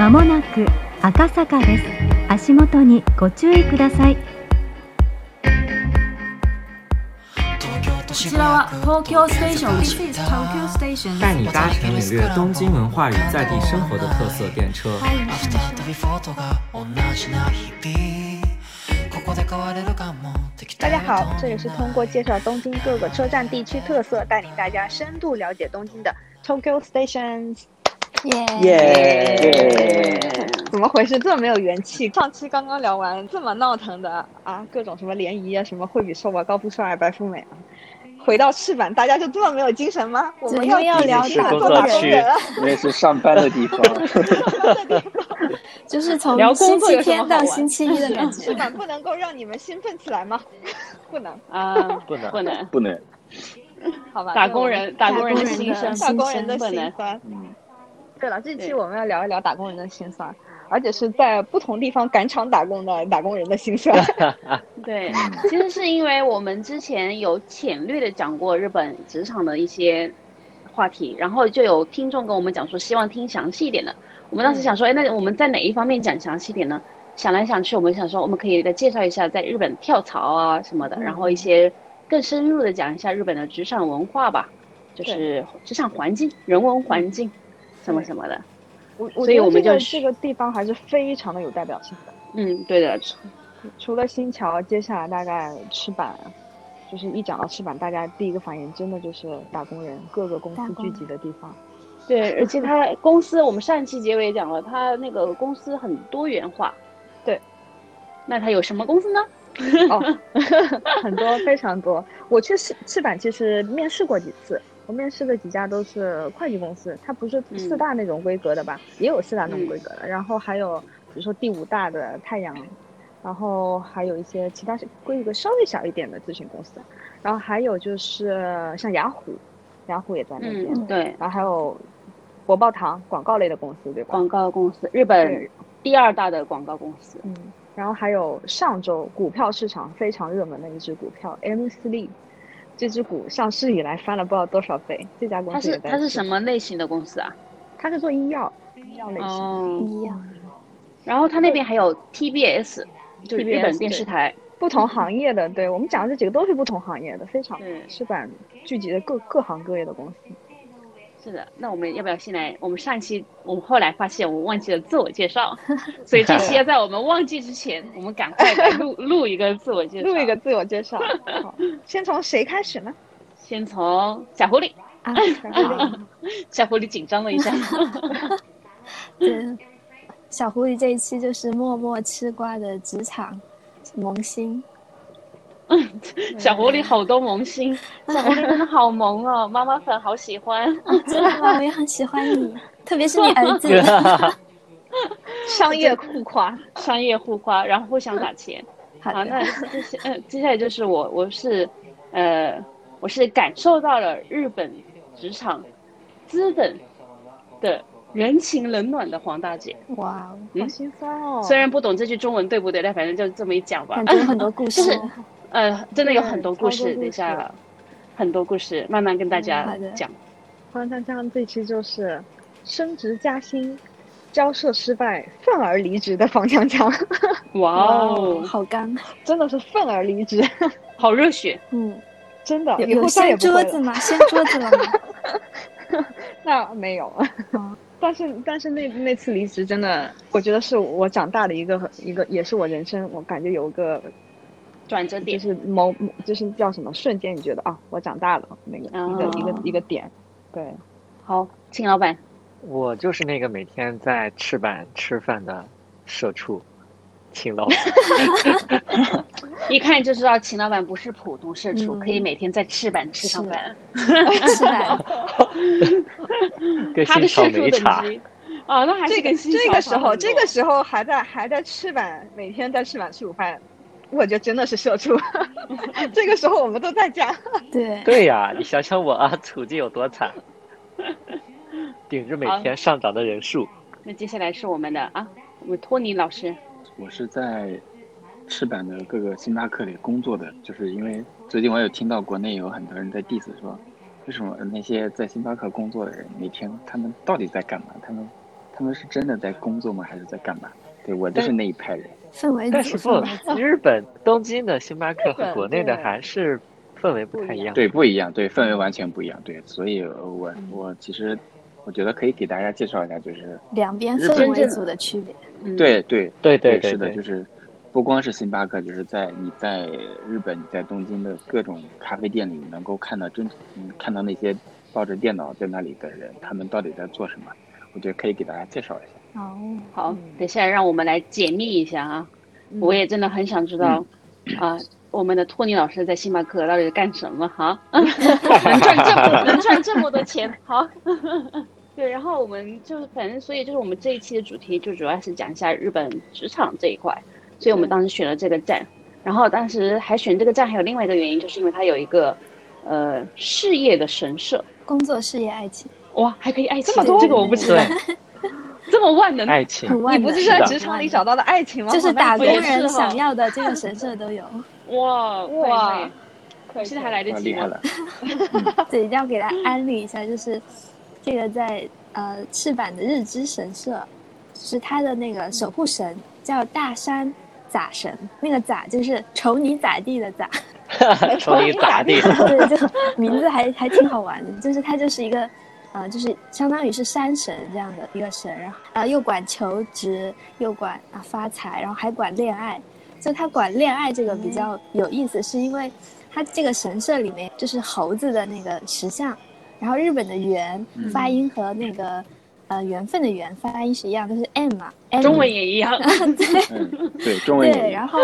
まもなく赤坂です足元にご注意くださいこちらは東京ステーション This is Tokyo Station. 带你搭乘领略东京文化与在地生活的特色电车。大家好，这里是通过介绍东京各个车站地区特色，带领大家深度了解东京的 Tokyo Stations。耶！怎么回事？这么没有元气？上期刚刚聊完这么闹腾的啊，各种什么联谊啊，什么会比瘦啊，高富帅啊，白富美啊，回到赤坂，大家就这么没有精神吗？我们要要聊工作区打工人，因为是上班的地方。就是从星期天到星期一的感觉。赤坂不能够让你们兴奋起来吗？不能，啊，不能不能，不能，好吧？打工人打工人的心声，打工人的不能心酸。嗯，对了，这期我们要聊一聊打工人的心酸，而且是在不同地方赶场打工的打工人的心酸。对，其实是因为我们之前有浅略的讲过日本职场的一些话题，然后就有听众跟我们讲说，希望听详细一点的。我们当时想说，哎，那我们在哪一方面讲详细点呢？想来想去，我们想说，我们可以再介绍一下在日本跳槽啊什么的，然后一些更深入的讲一下日本的职场文化吧，就是职场环境、人文环境什么什么的。我我所以觉得这个我们就这个地方还是非常的有代表性的。嗯，对的，除了新桥，接下来大概赤坂，就是一讲到赤坂，大家第一个反应真的就是打工人，各个公司聚集的地方。对，而且他公司，我们上一期结尾也讲了，他那个公司很多元化。对，那他有什么公司呢？哦，很多非常多。我去赤赤坂其实面试过几次，我面试的几家都是会计公司，它不是嗯四大那种规格的吧？也有四大那种规格的，然后还有比如说第五大的太阳，然后还有一些其他是规格稍微小一点的咨询公司，然后还有就是像雅虎，雅虎也在那边，嗯，对，然后还有博报堂广告类的公司，对吧？广告公司，日本第二大的广告公司。嗯，然后还有上周股票市场非常热门的一只股票 M 四 D，这只股上市以来翻了不知道多少倍。这家公它是司它是什？么类型的公司啊？它是做医药医药类型的。哦，一样，然后它那边还有 TBS，就是日本电视台。不同行业的，对我们讲的这几个都是不同行业的，非常对赤坂聚集的各各行各业的公司。是的，那我们要不要先来？我们上期我们后来发现我们忘记了自我介绍，所以这期要在我们忘记之前，我们赶快来录录一个自我介绍。录一个，自我介绍。好，先从谁开始呢？先从小狐狸。啊，小狐狸 小狐狸紧张了一下。对，小狐狸这一期就是默默吃瓜的职场萌新，小狐狸好多萌新，小狐狸真的好萌哦，妈妈粉好喜欢。真的吗？我也很喜欢你，特别是你儿子。商业互夸。商业互夸，然后互相打钱。好，好那，接下呃接下来就是我，我是呃我是感受到了日本职场资本的人情冷暖的黄大姐。哇哦，嗯好心酸哦。虽然不懂这句中文对不对，但反正就这么一讲吧感。觉有很多故事。就是呃，真的有很多故事，等一下很多故事慢慢跟大家讲。黄江江这期就是升职加薪、交涉失败、愤而离职的黄江江，哇哦，好刚，真的是愤而离职，好热血！嗯，真的有有以后再也掀不会了。桌子吗？掀桌子了吗？那没有，但是但是那那次离职真的，我觉得是我长大的一个一个，也是我人生我感觉有个就转折点，是某某就是叫什么瞬间，你觉得啊，我长大了那个、一个一个哦一个点，对，好，秦老板，我就是那个每天在赤坂吃饭的社畜，秦老板。一看就知道秦老板不是普通社畜，嗯可以每天在赤坂吃上饭，哈哈哈哈哈他的社畜等没差。级啊，那还是这个跟新这个时候这多个时候还在还在赤坂，每天在赤坂吃午饭，我觉得真的是社畜。这个时候我们都在家，对，对呀，你想想我啊，处境有多惨，顶着每天上涨的人数。那接下来是我们的啊，我们托尼老师。我是在赤坂的各个星巴克里工作的，就是因为最近我有听到国内有很多人在 diss 说，为什么那些在星巴克工作的人每天他们到底在干嘛？他们他他们是真的在工作吗？还是在干嘛？对我就是那一派人。氛围但是不日本东京的星巴克和国内的还是氛围不太一样。对，不一样，对，氛围完全不一样，对，所以呃我我其实我觉得可以给大家介绍一下，就是两边日氛围组的区别。嗯，对对对对是的，就是不光是星巴克，就是在你在日本，你在东京的各种咖啡店里，能够看到真嗯看到那些抱着电脑在那里的人，他们到底在做什么？我觉得可以给大家介绍一下。哦，好，等一下让我们来解密一下啊！我也真的很想知道啊，我们的托尼老师在星巴克到底是干什么哈？能赚这么 能赚这么多钱？好，对，然后我们就是反正所以就是我们这一期的主题就主要是讲一下日本职场这一块，所以我们当时选了这个站，然后当时还选这个站还有另外一个原因，就是因为它有一个呃事业的神社，工作、事业、爱情，哇，还可以爱情这么多这个我不知道，这么万能，爱情。你不是在职场里找到的爱情吗？就是打工人想要的这个神社都有，哇哇现在还来得及吗？对，一定要给大家安利一下，就是这个在呃赤坂的日之神社，是他的那个守护神叫大山咋神，那个咋就是瞅你咋地的咋，瞅你咋地？对，就名字还还挺好玩的，就是他就是一个，呃，就是相当于是山神这样的一个神，然后呃又管求职，又管啊发财，然后还管恋爱。就他管恋爱这个比较有意思，是因为他这个神社里面就是猴子的那个石像，然后日本的缘发音和那个呃缘分的缘发音是一样，都是 m 嘛，M。中文也一样，嗯，对，中文对，也然后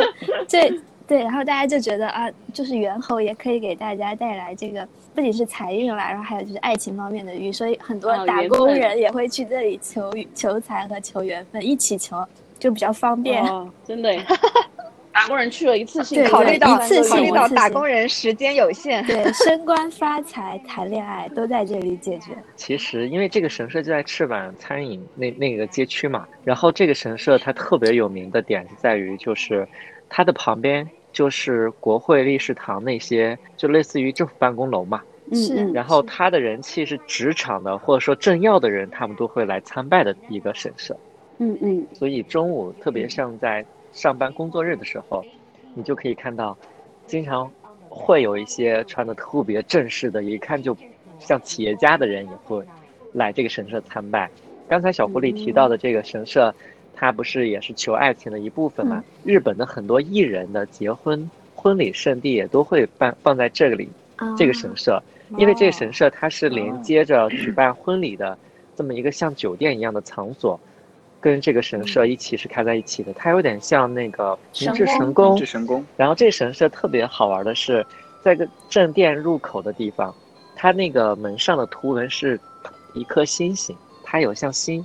这对，然后大家就觉得啊，就是猿猴也可以给大家带来这个不仅是财运啦，然后还有就是爱情方面的运，所以很多哦打工人也会去这里求求财和求缘分，一起求就比较方便。哦，真的耶，打工人去了一次性考虑到一次性考虑到打工人时间有限，对，升官发财、谈恋爱都在这里解决。其实因为这个神社就在赤坂餐饮那那个街区嘛，然后这个神社它特别有名的点是在于，就是它的旁边就是国会历史堂那些，就类似于政府办公楼嘛。嗯嗯然后它的人气是职场的或者说政要的人，他们都会来参拜的一个神社。嗯嗯，所以中午特别像在上班工作日的时候，你就可以看到，经常会有一些穿的特别正式的，一看就像企业家的人也会来这个神社参拜。刚才小狐狸提到的这个神社，它不是也是求爱情的一部分嘛？日本的很多艺人的结婚婚礼圣地也都会办放在这里啊这个神社，因为这个神社它是连接着举办婚礼的这么一个像酒店一样的场所，跟这个神社一起是开在一起的。它有点像那个明治神宫至，神宫，然后这神社特别好玩的是，在个正殿入口的地方，它那个门上的图文是一颗星星，它有像星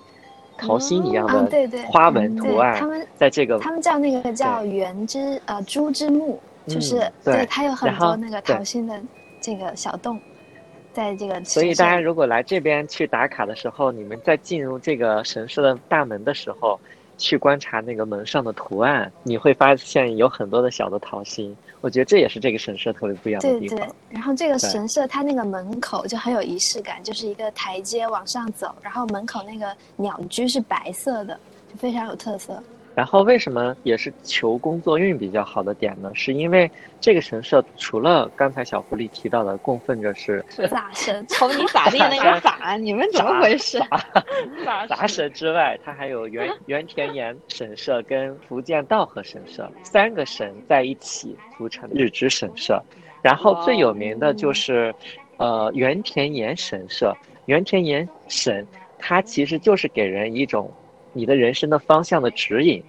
桃心一样的花纹图对案，他们在这个他们叫那个叫圆之呃珠之木，就是、嗯对它有很多那个桃心的这个小洞，在这个所以大家如果来这边去打卡的时候，你们在进入这个神社的大门的时候，去观察那个门上的图案，你会发现有很多的小的桃心。我觉得这也是这个神社特别不一样的地方对对然后这个神社它那个门口就很有仪式感，就是一个台阶往上走，然后门口那个鸟居是白色的，就非常有特色。然后为什么也是求工作运比较好的点呢？是因为这个神社除了刚才小狐狸提到的供奉着是咋神？瞅你咋地那个法，你们怎么回事？杂 神之外，它还有原 原田岩神社跟福建道和神社三个神在一起组成日之神社。然后最有名的就是，呃，原田岩神社。原田岩神，它其实就是给人一种你的人生的方向的指引。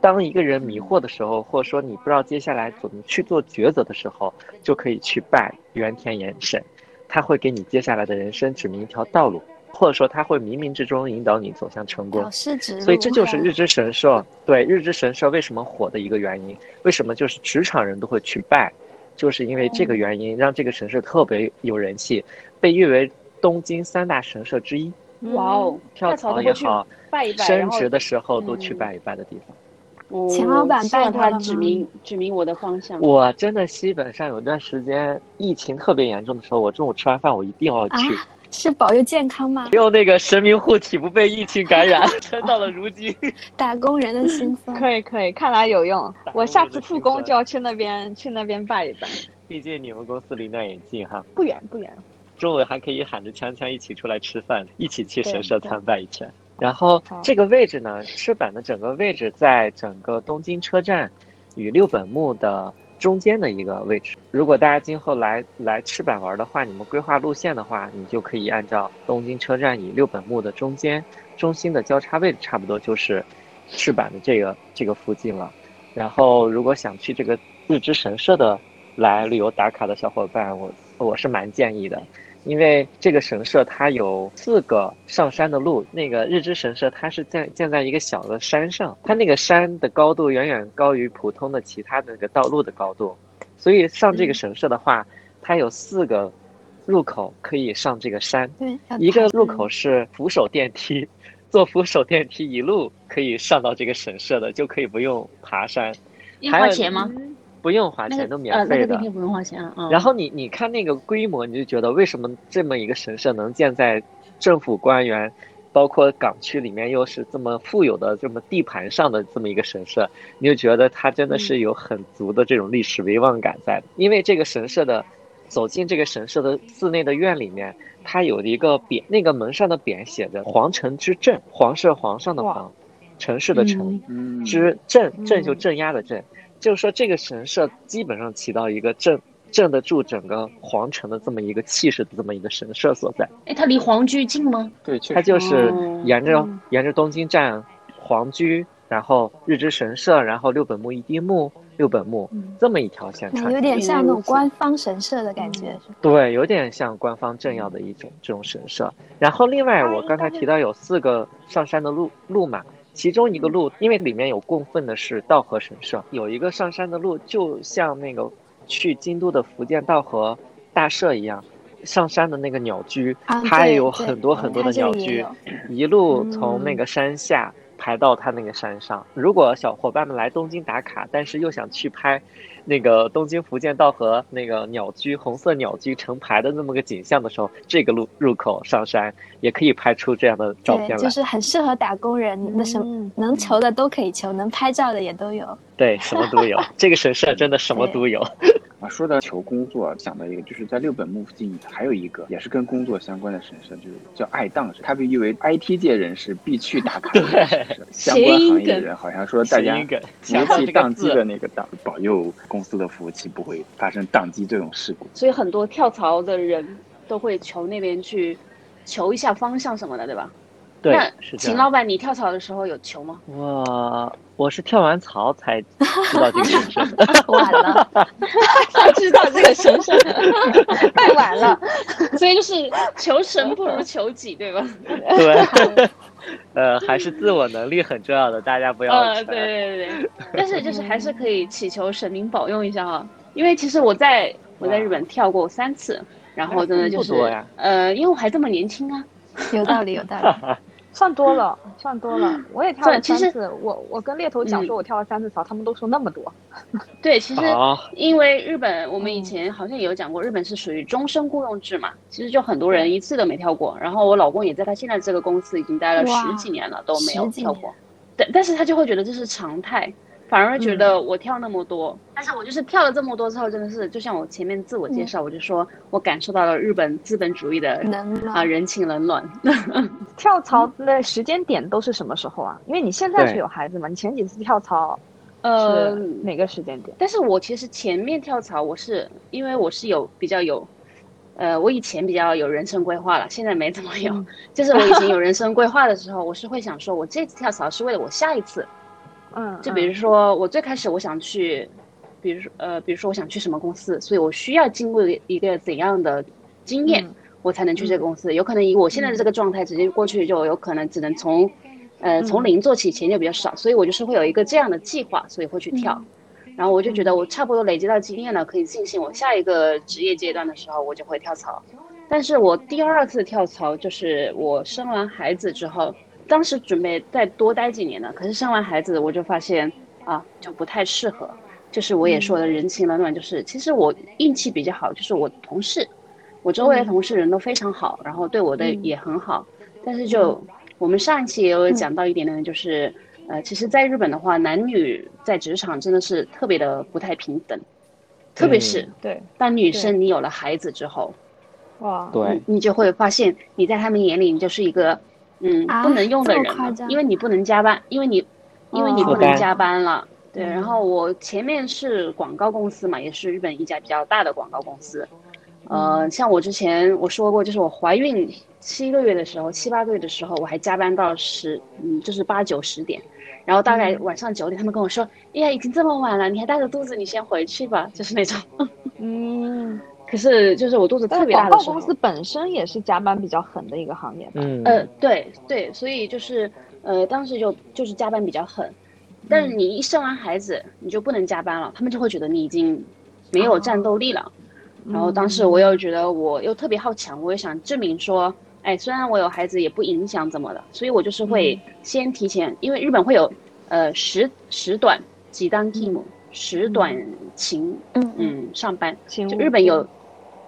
当一个人迷惑的时候，或者说你不知道接下来怎么去做抉择的时候，就可以去拜原田岩神，他会给你接下来的人生指明一条道路。或者说他会冥冥之中引导你走向成功所以这就是日之神社对日之神社为什么火的一个原因。为什么就是职场人都会去拜，就是因为这个原因，让这个神社特别有人气，被誉为东京三大神社之一。哇哦，跳跳槽也好，拜一拜，升职的时候都去嗯拜一拜的地方。哦钱老板拜他指明指明我的方向。我真的基本上有段时间疫情特别严重的时候，我中午吃完饭我一定要去，啊是保佑健康吗？用那个神明护体，不被疫情感染，撑到了如今。打工人的心酸。可以可以，看来有用。我下次复工就要去那边去那边拜一拜。毕竟你们公司离那也近哈，不远不远。中午还可以喊着锵锵一起出来吃饭，一起去神社参拜一圈。然后这个位置呢，赤坂的整个位置在整个东京车站与六本木的中间的一个位置。如果大家今后来来赤坂玩的话，你们规划路线的话，你就可以按照东京车站与六本木的中间中心的交叉位置，差不多就是赤坂的这个这个附近了。然后，如果想去这个日之神社的来旅游打卡的小伙伴，我我是蛮建议的，因为这个神社它有四个上山的路。那个日之神社它是建建在一个小的山上，它那个山的高度远远高于普通的其他的那个道路的高度，所以上这个神社的话，它有四个入口可以上这个山。对，一个爬入口是扶手电梯，坐扶手电梯一路可以上到这个神社的，就可以不用爬山，要花钱吗？不用花钱，那个都呃免费的那个电。梯不用花钱啊。嗯然后你你看那个规模，你就觉得为什么这么一个神社能建在政府官员，包括港区里面又是这么富有的这么地盘上的这么一个神社，你就觉得它真的是有很足的这种历史威望感在的。因为这个神社的走进这个神社的寺内的院里面，它有一个匾，那个门上的匾写着“皇城之镇”，皇是皇上的皇，城市的城，嗯，之镇镇就镇压的镇，就是说这个神社基本上起到一个镇镇得住整个皇城的这么一个气势的这么一个神社所在。哎，它离皇居近吗？对，确实它就是哦沿着嗯沿着东京站皇居，然后日之神社，然后六本木一丁目、六本木这么一条线那穿有点像那种官方神社的感觉。对，有点像官方政要的一种这种神社。然后另外，我刚才提到有四个上山的路路嘛，其中一个路，因为里面有供奉的是道和神社，有一个上山的路，就像那个去京都的福建道和大社一样，上山的那个鸟居，啊它也有很多很多的鸟居一路从那个山下排到它那个山上。如果小伙伴们来东京打卡，但是又想去拍那个东京福建道和那个鸟居红色鸟居成排的那么个景象的时候，这个路入口上山也可以拍出这样的照片，来。就是很适合打工人，那什么嗯能求的都可以求，能拍照的也都有。对，什么都有。这个神社真的什么都有。啊，说到求工作，想到一个，就是在六本木附近还有一个也是跟工作相关的神社，就是叫爱宕神，它被誉为 IT 界人士必去打卡的神社。相关行业的人好像说大家服务器宕机的那个宕，保佑公司的服务器不会发生宕机这种事故。所以很多跳槽的人都会求那边去求一下方向什么的，对吧？对。秦老板，你跳槽的时候有求吗？我我是跳完槽才知道这个神社的。晚了，才知道这个神圣，太晚了。所以就是求神不如求己，对吧？对，呃，还是自我能力很重要的，大家不要呃，对对对对，但是就是还是可以祈求神明保佑一下啊，因为其实我在我在日本跳过三次，然后真的就是呃，因为我还这么年轻啊，有道理，有道理。算多了，算多了。我也跳了其实三次，我我跟猎头讲说我跳了三次槽，他们都说那么多。对，其实哦因为日本我们以前好像也有讲过，日本是属于终身雇佣制嘛，其实就很多人一次都没跳过，然后我老公也在他现在这个公司已经待了十几年了，都没有跳过，但但是他就会觉得这是常态。反而觉得我跳那么多，但是我就是跳了这么多之后，真的是就像我前面自我介绍，我就说我感受到了日本资本主义的能啊人情冷暖。跳槽的时间点都是什么时候啊？因为你现在是有孩子嘛，你前几次跳槽呃，哪个时间点？但是我其实前面跳槽，我是因为我是有比较有，呃，我以前比较有人生规划了，现在没怎么有。就是我以前有 人生规划的时候，我是会想说，我这次跳槽是为了我下一次。嗯，就比如说，我最开始我想去，比如说呃，比如说我想去什么公司，所以我需要经过一个怎样的经验，嗯我才能去这个公司。有可能以我现在的这个状态，直接过去就有可能只能从，呃，从零做起，钱就比较少，所以我就是会有一个这样的计划，所以会去跳。然后我就觉得我差不多累积到经验了，可以进行我下一个职业阶段的时候，我就会跳槽。但是我第二次跳槽就是我生完孩子之后，当时准备再多待几年呢，可是生完孩子我就发现啊，就不太适合。就是我也说的人情冷暖，就是其实我运气比较好，就是我同事，我周围的同事人都非常好，然后对我的嗯。也很好。但是就我们上一期也有讲到一点呢，就是呃，其实在日本的话，男女在职场真的是特别的不太平等，特别是对，当女生你有了孩子之后，哇，对。你你就会发现你在他们眼里你就是一个嗯啊不能用的人因为你不能加班，因为你因为你哦不能加班了。对，嗯然后我前面是广告公司嘛，也是日本一家比较大的广告公司。呃，像我之前我说过，就是我怀孕七个月的时候，七八个月的时候，我还加班到十，嗯，就是八九十点，然后大概晚上九点，他们跟我说，哎呀，已经这么晚了，你还带着肚子，你先回去吧，就是那种。嗯，可是就是我肚子特别大的时候。广告公，司本身也是加班比较狠的一个行业吧？嗯，呃，对对，所以就是呃，当时就就是加班比较狠，但是你一生完孩子，你就不能加班了，他们就会觉得你已经没有战斗力了。然后当时我又觉得我又特别好强，我也想证明说，哎，虽然我有孩子也不影响怎么的，所以我就是会先提前，因为日本会有呃时时短几单 team 时短勤嗯嗯上班，就日本有，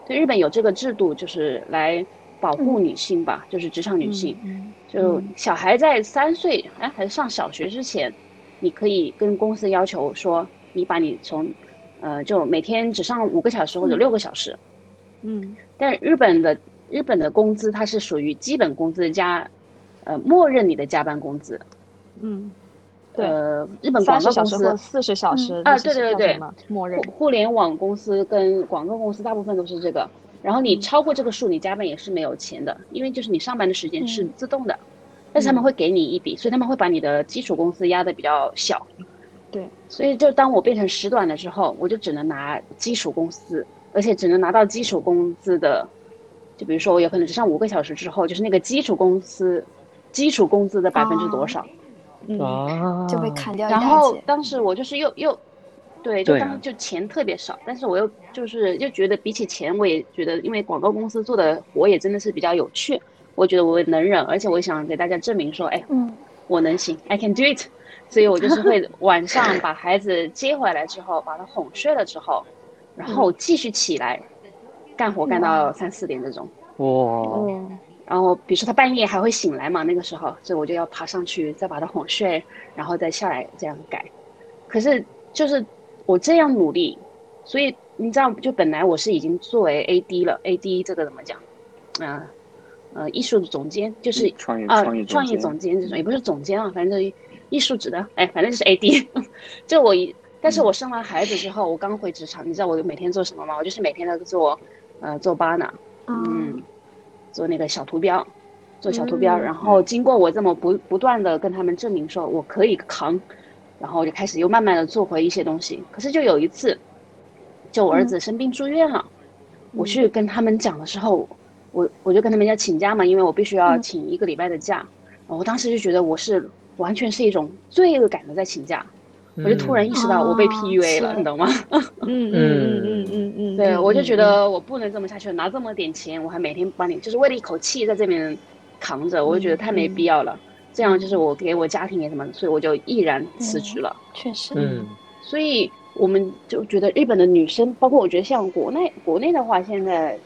对日本有这个制度，就是来保护女性吧，就是职场女性。嗯。就小孩在三岁哎还是上小学之前，你可以跟公司要求说，你把你从呃就每天只上五个小时或者六个小时。嗯。但日本的日本的工资它是属于基本工资加呃默认你的加班工资。嗯，对呃，日本广告公司四十小时啊对对对对。默认。互互联网公司跟广告公司大部分都是这个，然后你超过这个数，你加班也是没有钱的，因为就是你上班的时间是自动的，但是他们会给你一笔，所以他们会把你的基础工资压得比较小。对，所以就当我变成时短的时候，我就只能拿基础工资，而且只能拿到基础工资的，就比如说我有可能只上五个小时之后，就是那个基础工资，基础工资的百分之多少。嗯啊，就被砍掉一然。后当时我就是又又，对，就当时就钱特别少，但是我又就是又觉得比起钱，我也觉得因为广告公司做的活也真的是比较有趣，我觉得我能忍，而且我想给大家证明说，哎，嗯我能行，I can do it，所以我就是会 晚上把孩子接回来之后，把他哄睡了之后，然后继续起来干活干到三四点这种。哇，嗯然后比如说他半夜还会醒来嘛，那个时候，所以我就要爬上去再把他哄睡，然后再下来这样改。可是就是我这样努力，所以你知道，就本来我是已经作为 AD 了，AD 这个怎么讲？啊、呃，艺术总监就是创业啊创业，创意总监这种也不是总监啊，反正就艺术指的，哎，反正就是 AD。就我一，但是我生完孩子之后，我刚回职场，你知道我每天做什么吗？我就是每天都做，呃，做 banner，嗯，做那个小图标，做小图标，嗯。然后经过我这么不不断的跟他们证明说我可以扛，然后我就开始又慢慢的做回一些东西。可是就有一次，就我儿子生病住院了，我去跟他们讲的时候，我我就跟他们要请假嘛，因为我必须要请一个礼拜的假。我当时就觉得我是完全是一种罪恶感的在请假，我就突然意识到我被哦 PUA 了，你懂吗？嗯嗯嗯嗯。嗯嗯，对，嗯我就觉嗯。得我不能这么下去，拿这么点钱，我还每天帮你，就是为了一口气在这边扛着，我就觉得太没必要了。这样就是我给我家庭也什么，所以我就毅然辞职了。确实，嗯。所以我们就觉得日本的女生，包括我觉得像国内国内的话，现在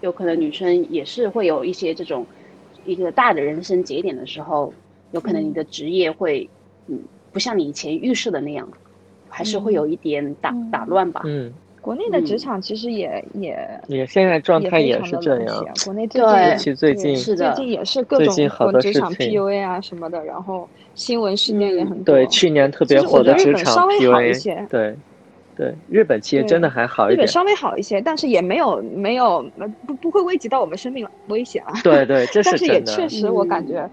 有可能女生也是会有一些这种一个大的人生节点的时候，有可能你的职业会嗯不像你以前预设的那样，还是会有一点打、嗯。打乱吧。嗯，国内的职嗯。场其实也也也现在状态也是这样国内最对近尤其最近是的。最近也是各最种近好多职场 PUA 啊什么的，然后新闻事件也嗯。很多。对去年特别火的职场稍微好一 PUA，些对对，日本其实真的还好一点，日本稍微好一些，但是也没有没有呃不不会危及到我们生命危险啊。对对，这 但是也，确实我感觉，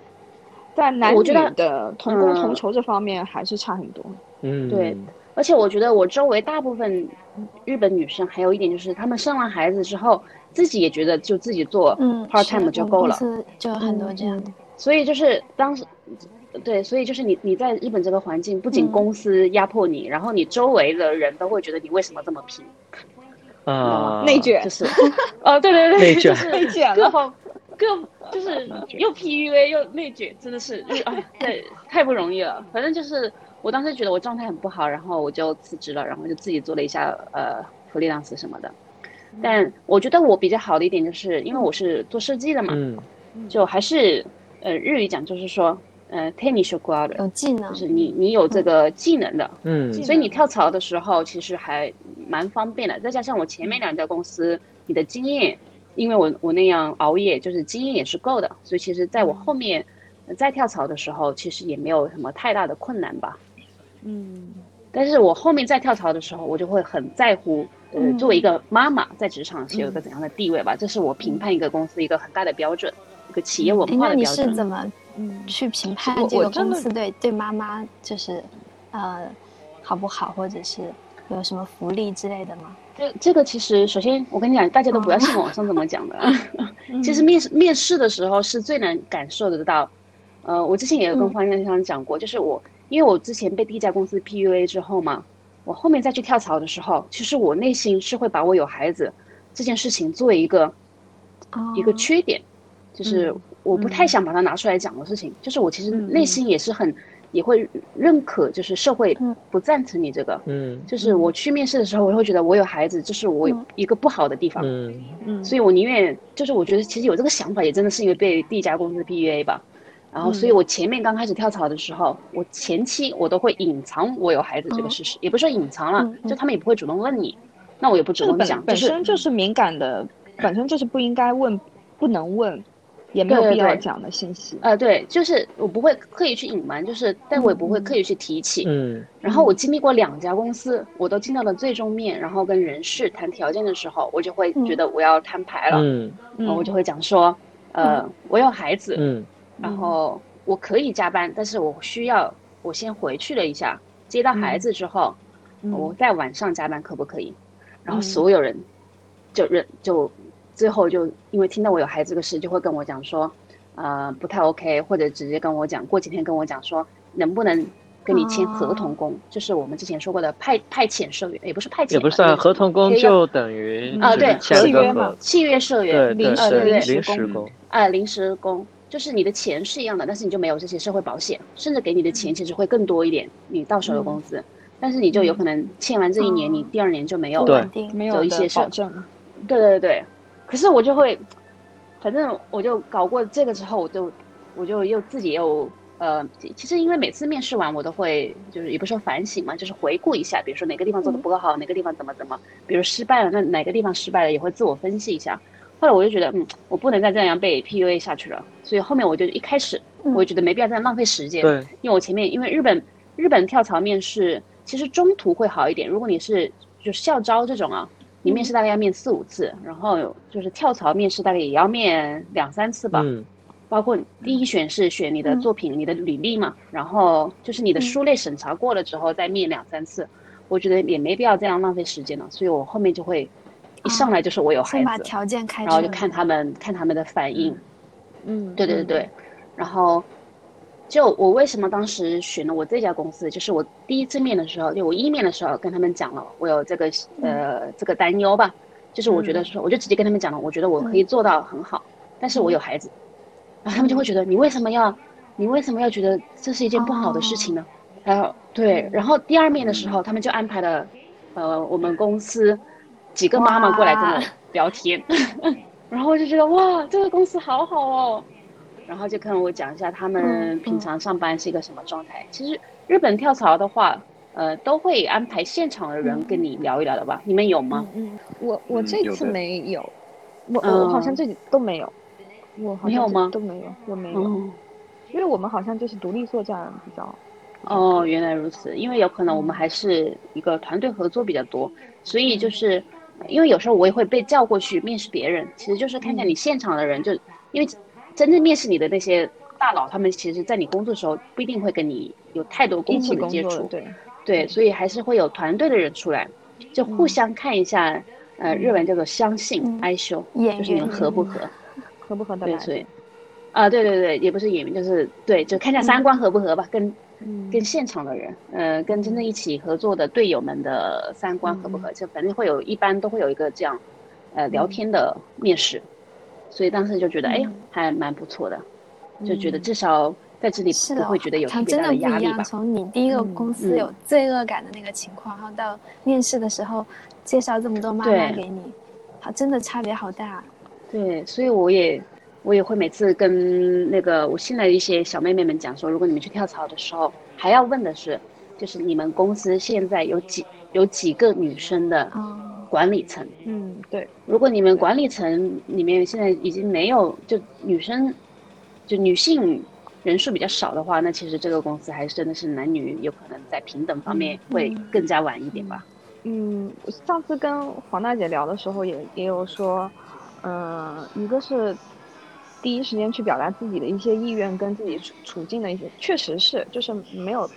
在男女我觉得的同工同嗯。酬这方面还是差很多。嗯，对而且我觉得我周围大部分日本女生还有一点就是，她们生完孩子之后，自己也觉得就自己做嗯 part time 就够了。公司就。有很多这样的，所以就是当时，对，所以就是你你在日本这个环境，不仅嗯。公司压迫你，然后你周围的人都会觉得你为什么这么拼，啊，内卷就是，哦，对对对，内卷就是内卷了，各方各就是又 PUA 又内卷，真的是，就是哎，对，太不容易了。反正就是我当时觉得我状态很不好，然后我就辞职了，然后就自己做了一下呃福利浪斯什么的。但我觉得我比较好的一点就是，因为我是做设计的嘛，嗯就还是呃日语讲就是说，呃 t e n i s h g a 的，有技能就，是你你有这个技能的，嗯所以你跳槽的时候其实还蛮方便的。再加上我前面两家公司，你的经验，因为我我那样熬夜，就是经验也是够的，所以其实在我后面呃再跳槽的时候，其实也没有什么太大的困难吧。嗯但是我后面再跳槽的时候，我就会很在乎，呃，嗯作为一个妈妈在职场是有一个怎样的地位吧，这是我评判一个公司一个很大的标准，一个企业文化的标准你。是怎么嗯，去评判这个公司对对妈妈就是呃好不好，或者是有什么福利之类的吗？这这个其实，首先我跟你讲，大家都不要信网上怎么讲的。嗯其实面试面试的时候是最能感受得到。呃，我之前也有跟嗯方先生讲过，就是我因为我之前被第一家公司 PUA 之后嘛，我后面再去跳槽的时候，其实我内心是会把我有孩子这件事情作为一个哦一个缺点，就是我不太想把它拿出来讲的事情。就是我其实内心也是很也会认可，就是社会嗯。不赞成你这个。嗯。就是我去面试的时候，我会觉得我有孩子，这是我一个不好的地方。嗯。嗯。所以我宁愿就是我觉得其实有这个想法，也真的是因为被第一家公司 PUA 吧。然后，所以我前面刚开始跳槽的时候，我前期我都会隐藏我有孩子这个事实，也不是说隐藏了就他们也不会主动问你，那我也不主动讲，本身就是敏感的，本身就是不应该问、不能问，也没有必要讲的信息。呃，对，就是我不会刻意去隐瞒，就是但我也不会刻意去提起。嗯。然后我经历过两家公司，我都进到了最终面，然后跟人事谈条件的时候，我就会觉得我要摊牌了，嗯。然后我就会讲说，呃，我有孩子，嗯。然后我可以加班，但是我需要我先回去了一下，接到孩子之后，嗯。我在晚上加班可不可以？然后所有人就认就最后就因为听到我有孩子这个事，就会跟我讲说，呃，不太 OK，或者直接跟我讲，过几天跟我讲说，能不能跟你签合同工，就是我们之前说过的派派遣社员，也不是派遣吧，也不是啊，合同工就等于啊对契约嘛。契约社员，对对呃对对对，临时工。工，啊，临时工。就是你的钱是一样的，但是你就没有这些社会保险，甚至给你的钱其实会更多一点，你到手的工资，但是你就有可能签完这一年，你第二年就没有了。稳定，没有一些是保证。对对对，可是我就会，反正我就搞过这个之后，我就我就又自己又呃，其实因为每次面试完，我都会就是也不是说反省嘛，就是回顾一下，比如说哪个地方做的不够好，哪个地方怎么怎么，比如失败了，那哪个地方失败了，也会自我分析一下。后来我就觉得，嗯，我不能再这样被 PUA 下去了，所以后面我就一开始嗯我就觉得没必要再浪费时间，对，因为我前面因为日本日本跳槽面试，其实中途会好一点。如果你是就是校招这种啊，你面试大概要面四五次，然后就是跳槽面试大概也要面两三次吧。嗯包括第一选是选你的作品、你的履历嘛，然后就是你的书类审查过了之后再面两三次。我觉得也没必要这样浪费时间了，所以我后面就会一上来就是我有孩子，先把条件开，然后就看他们看他们的反应。嗯，对对对对，然后就我为什么当时选了我这家公司，就是我第一次面的时候，就我一面的时候跟他们讲了，我有这个呃这个担忧吧，就是我觉得说，我就直接跟他们讲了，我觉得我可以做到很好，但是我有孩子，然后他们就会觉得你为什么要你为什么要觉得这是一件不好的事情呢？然后对，然后第二面的时候，他们就安排了呃我们公司几个妈妈过来跟我聊天，然后我就觉得哇，这个公司好好哦。然后就跟我讲一下他们嗯平常上班是一个什么状态。其实日本跳槽的话，呃，都会安排现场的人跟你聊一聊的吧？你们有吗？嗯，我我嗯这次没有，我我好像嗯这里都没有，我好像这没有吗都没有，我没有，嗯，因为我们好像就是独立作战比较。哦，原来如此。因为有可能我们还是一个团队合作比较多，所以就是因为有时候我也会被叫过去面试别人，其实就是看看你现场的人，就因为真正面试你的那些大佬，他们其实在你工作的时候不一定会跟你有太多一工作的，接触，对，对，所以还是会有团队的人出来，就互相看一下，呃，日文叫做相信嗯。哀修，演就是你们员合不合？合不合得？来？所以，啊，对对对，也不是演员，就是对，就看一下三观合不合吧，跟嗯。跟现场的人，呃，跟真正一起合作的队友们的三观合不合，就反正会有一般都会有一个这样，呃，聊天的面试，所以当时就觉得，哎，还蛮不错的，就觉得至少在这里是，不会觉得有特别他真的不一样。大压力吧。从你第一个公司嗯有罪恶感的那个情况，然后到面试的时候介绍这么多妈妈给你，好，真的差别好大。对，所以我也我也会每次跟那个我新来的一些小妹妹们讲说，如果你们去跳槽的时候，还要问的是，就是你们公司现在有几有几个女生的哦，管理层？嗯，对，如果你们管理层里面现在已经没有就女生，就女性人数比较少的话，那其实这个公司还是真的是男女有可能在平等方面会更加晚一点吧。嗯，上次跟黄大姐聊的时候也也有说，嗯、一个是第一时间去表达自己的一些意愿跟自己处处境的一些，确实是就是没有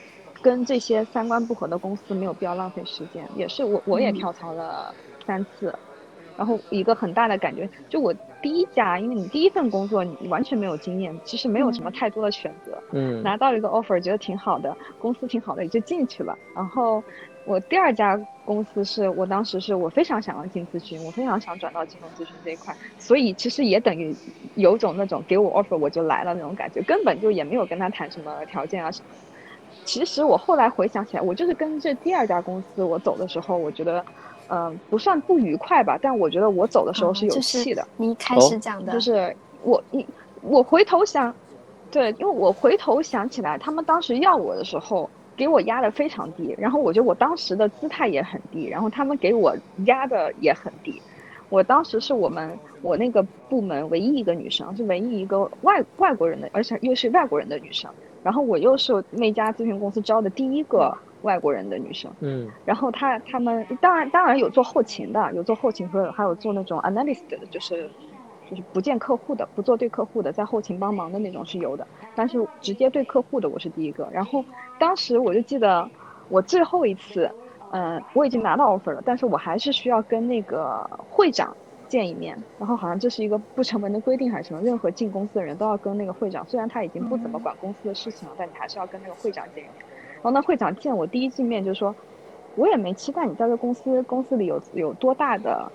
跟这些三观不合的公司没有必要浪费时间，也是我我也跳槽了三次，然后一个很大的感觉，就我第一家，因为你第一份工作你完全没有经验，其实没有什么太多的选择，嗯拿到一个 offer，觉得挺好的，公司挺好的，也就进去了。然后我第二家公司是我当时是我非常想要进咨询，我非常想转到金融咨询这一块，所以其实也等于有种那种给我 offer 我就来了那种感觉，根本就也没有跟他谈什么条件啊什么的。其实我后来回想起来，我就是跟这第二家公司我走的时候，我觉得，嗯、不算不愉快吧，但我觉得我走的时候是有哦就气的。是你一开始讲的，就是我你我回头想，对，因为我回头想起来，他们当时要我的时候，给我压的非常低，然后我觉得我当时的姿态也很低，然后他们给我压的也很低。我当时是我们我那个部门唯一一个女生，是唯一一个外外国人的，而且又是外国人的女生。然后我又是那家咨询公司招的第一个外国人的女生。嗯然后他他们当然当然有做后勤的，有做后勤和还有做那种 analyst 的，就是就是不见客户的，不做对客户的，在后勤帮忙的那种是有的。但是直接对客户的我是第一个。然后当时我就记得我最后一次，嗯、我已经拿到 offer 了，但是我还是需要跟那个会长见一面。然后好像这是一个不成文的规定还是什么，任何进公司的人都要跟那个会长，虽然他已经不怎么管公司的事情了，但你还是要跟那个会长见一面。然后那会长见我第一见面就说，我也没期待你在这公司公司里有有多大的，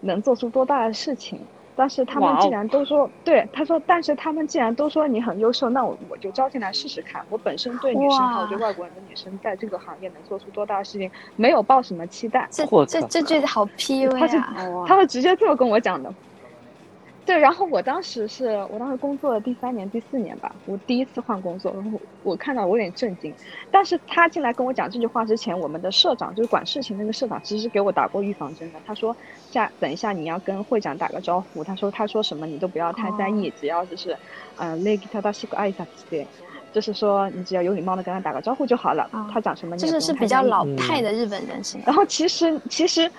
能做出多大的事情。但是他们既然都说，对他说，但是他们既然都说你很优秀，那我我就招进来试试看。我本身对女生还有对外国人的女生在这个行业能做出多大的事情，没有抱什么期待。这这这句好 PUA 他是啊！他是直接这么跟我讲的。对，然后我当时是我当时工作的第三年、第四年吧，我第一次换工作，然后我看到我有点震惊。但是他进来跟我讲这句话之前，我们的社长就是管事情那个社长，其实给我打过预防针的。他说下等一下你要跟会长打个招呼，他说他说什么你都不要太在意，只要就是呃 l e g i t a d a s h i k a i s a t 就是说你只要有礼貌的跟他打个招呼就好了。哦他讲什么你就是是比较老派的日本人是吗？然后其实其实，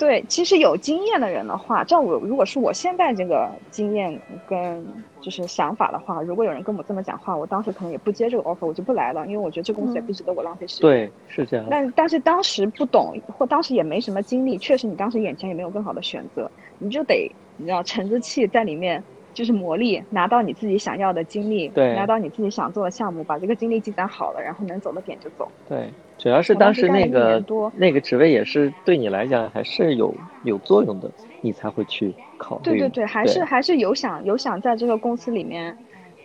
对，其实有经验的人的话，照我如果是我现在这个经验跟就是想法的话，如果有人跟我这么讲话，我当时可能也不接这个 offer，我就不来了，因为我觉得这公司也不值得我浪费时间。。对，是这样。但但是当时不懂，或当时也没什么经历，确实你当时眼前也没有更好的选择，你就得你知道沉着气在里面。就是磨砺，拿到你自己想要的经历，对拿到你自己想做的项目，把这个经历积攒好了，然后能走的点就走。对，主要是当时那个那个职位也是对你来讲还是有有作用的，你才会去考虑。对对对，还是还是有想有想在这个公司里面，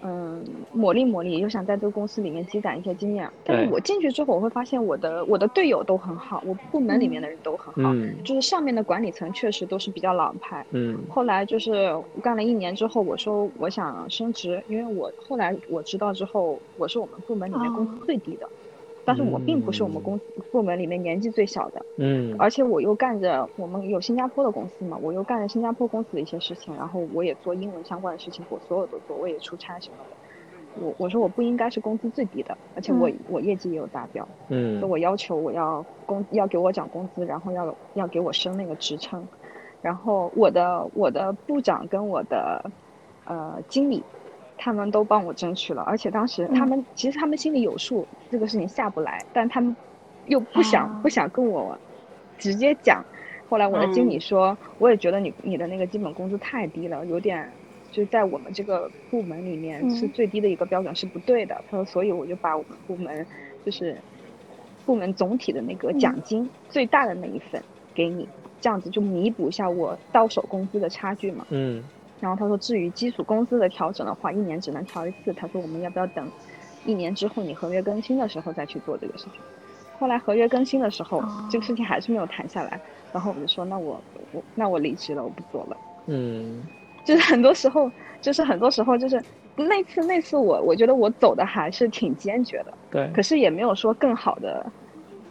嗯，磨砺磨砺，有想在这个公司里面积攒一些经验。但是我进去之后，我会发现我的我的队友都很好，我部门里面的人都很好，嗯就是上面的管理层确实都是比较老派。嗯后来就是干了一年之后，我说我想升职，因为我后来我知道之后，我是我们部门里面工资最低的，但是我并不是我们公司部门里面年纪最小的。嗯而且我又干着我们有新加坡的公司嘛，我又干着新加坡公司的一些事情，然后我也做英文相关的事情，我所有都做，我也出差什么的。我我说我不应该是工资最低的，而且我、我业绩也有达标，所以嗯我要求我要工要给我涨工资，然后要要给我升那个职称，然后我的我的部长跟我的呃经理，他们都帮我争取了，而且当时他们、其实他们心里有数，这个事情下不来，但他们又不想、啊不想跟我直接讲。后来我的经理嗯说，我也觉得你你的那个基本工资太低了，有点就是在我们这个部门里面是嗯最低的一个标准是不对的。他说，所以我就把我们部门就是部门总体的那个奖金、最大的那一份给你，这样子就弥补一下我到手工资的差距嘛。嗯然后他说，至于基础工资的调整的话，一年只能调一次。他说，我们要不要等一年之后你合约更新的时候再去做这个事情？后来合约更新的时候，哦这个事情还是没有谈下来，然后我就说那我我那我离职了，我不做了。嗯就是很多时候，就是很多时候就是那次那次我我觉得我走的还是挺坚决的，对，可是也没有说更好的，